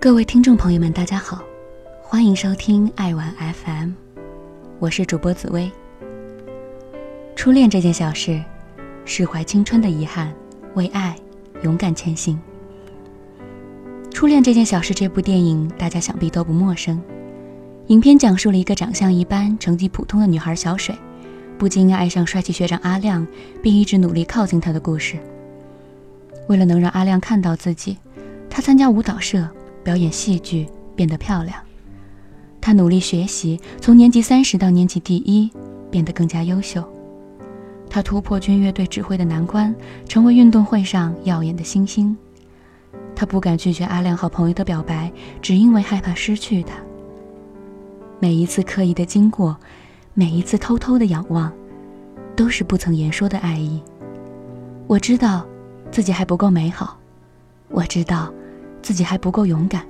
各位听众朋友们，大家好，欢迎收听爱玩 FM，我是主播紫薇。初恋这件小事，释怀青春的遗憾，为爱勇敢前行。初恋这件小事这部电影，大家想必都不陌生。影片讲述了一个长相一般、成绩普通的女孩小水，不禁爱上帅气学长阿亮，并一直努力靠近他的故事。为了能让阿亮看到自己，她参加舞蹈社。表演戏剧变得漂亮，他努力学习，从年级三十到年级第一，变得更加优秀。他突破军乐队指挥的难关，成为运动会上耀眼的星星。他不敢拒绝阿亮好朋友的表白，只因为害怕失去他。每一次刻意的经过，每一次偷偷的仰望，都是不曾言说的爱意。我知道，自己还不够美好。我知道。自己还不够勇敢，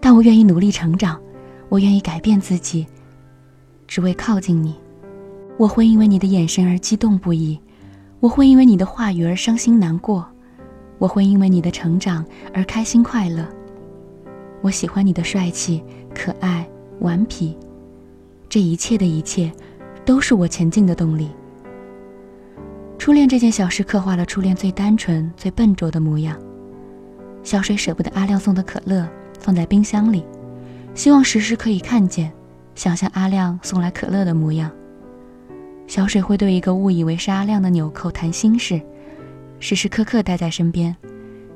但我愿意努力成长，我愿意改变自己，只为靠近你。我会因为你的眼神而激动不已，我会因为你的话语而伤心难过，我会因为你的成长而开心快乐。我喜欢你的帅气、可爱、顽皮，这一切的一切，都是我前进的动力。初恋这件小事，刻画了初恋最单纯、最笨拙的模样。小水舍不得阿亮送的可乐，放在冰箱里，希望时时可以看见，想象阿亮送来可乐的模样。小水会对一个误以为是阿亮的纽扣谈心事，时时刻刻待在身边，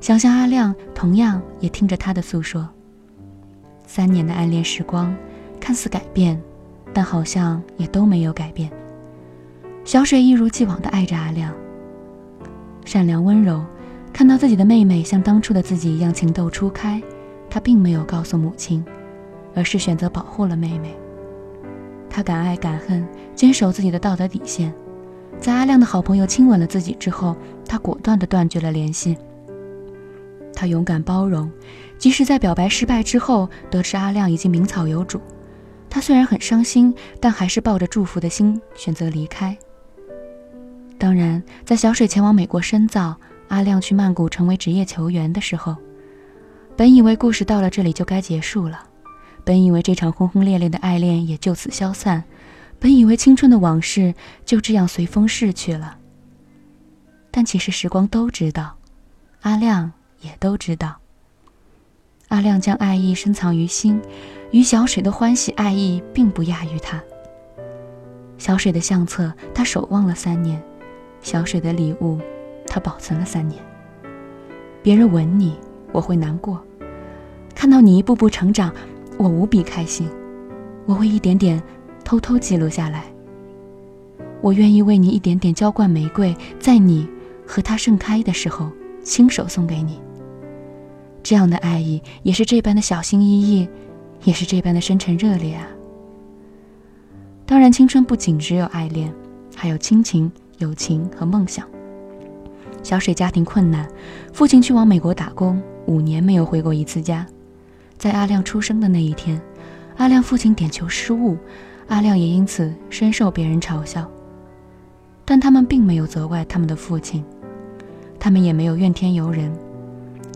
想象阿亮同样也听着他的诉说。三年的暗恋时光，看似改变，但好像也都没有改变。小水一如既往地爱着阿亮，善良温柔。看到自己的妹妹像当初的自己一样情窦初开，他并没有告诉母亲，而是选择保护了妹妹。他敢爱敢恨，坚守自己的道德底线。在阿亮的好朋友亲吻了自己之后，他果断地断绝了联系。他勇敢包容，即使在表白失败之后，得知阿亮已经名草有主，他虽然很伤心，但还是抱着祝福的心选择离开。当然，在小水前往美国深造。阿亮去曼谷成为职业球员的时候，本以为故事到了这里就该结束了，本以为这场轰轰烈烈的爱恋也就此消散，本以为青春的往事就这样随风逝去了。但其实时光都知道，阿亮也都知道。阿亮将爱意深藏于心，与小水的欢喜爱意并不亚于他。小水的相册，他守望了三年；小水的礼物。他保存了三年。别人吻你，我会难过；看到你一步步成长，我无比开心。我会一点点偷偷记录下来。我愿意为你一点点浇灌玫瑰，在你和它盛开的时候，亲手送给你。这样的爱意，也是这般的小心翼翼，也是这般的深沉热烈啊！当然，青春不仅只有爱恋，还有亲情、友情和梦想。小水家庭困难，父亲去往美国打工，五年没有回过一次家。在阿亮出生的那一天，阿亮父亲点球失误，阿亮也因此深受别人嘲笑。但他们并没有责怪他们的父亲，他们也没有怨天尤人。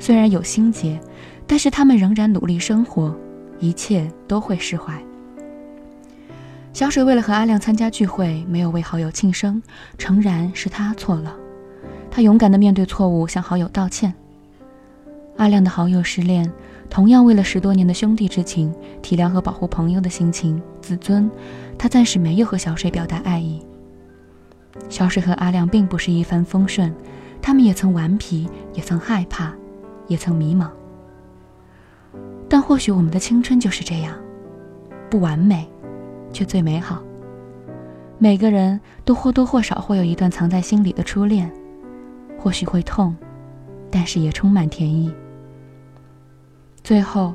虽然有心结，但是他们仍然努力生活，一切都会释怀。小水为了和阿亮参加聚会，没有为好友庆生，诚然是他错了。他勇敢地面对错误，向好友道歉。阿亮的好友失恋，同样为了十多年的兄弟之情、体谅和保护朋友的心情、自尊，他暂时没有和小水表达爱意。小水和阿亮并不是一帆风顺，他们也曾顽皮，也曾害怕，也曾迷茫。但或许我们的青春就是这样，不完美，却最美好。每个人都或多或少会有一段藏在心里的初恋。或许会痛，但是也充满甜意。最后，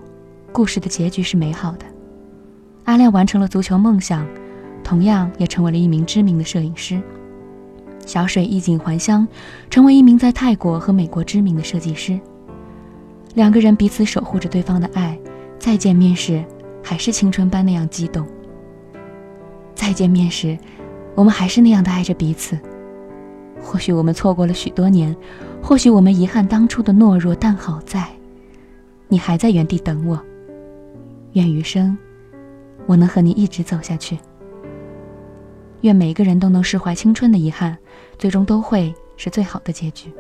故事的结局是美好的。阿亮完成了足球梦想，同样也成为了一名知名的摄影师。小水衣锦还乡，成为一名在泰国和美国知名的设计师。两个人彼此守护着对方的爱，再见面时还是青春般那样激动。再见面时，我们还是那样的爱着彼此。或许我们错过了许多年，或许我们遗憾当初的懦弱，但好在，你还在原地等我。愿余生，我能和你一直走下去。愿每个人都能释怀青春的遗憾，最终都会是最好的结局。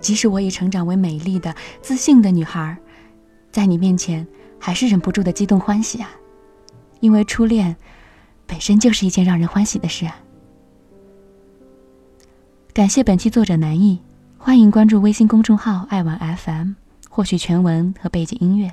即使我已成长为美丽的、自信的女孩，在你面前还是忍不住的激动欢喜啊！因为初恋本身就是一件让人欢喜的事啊。感谢本期作者南艺，欢迎关注微信公众号“爱玩 FM”，获取全文和背景音乐。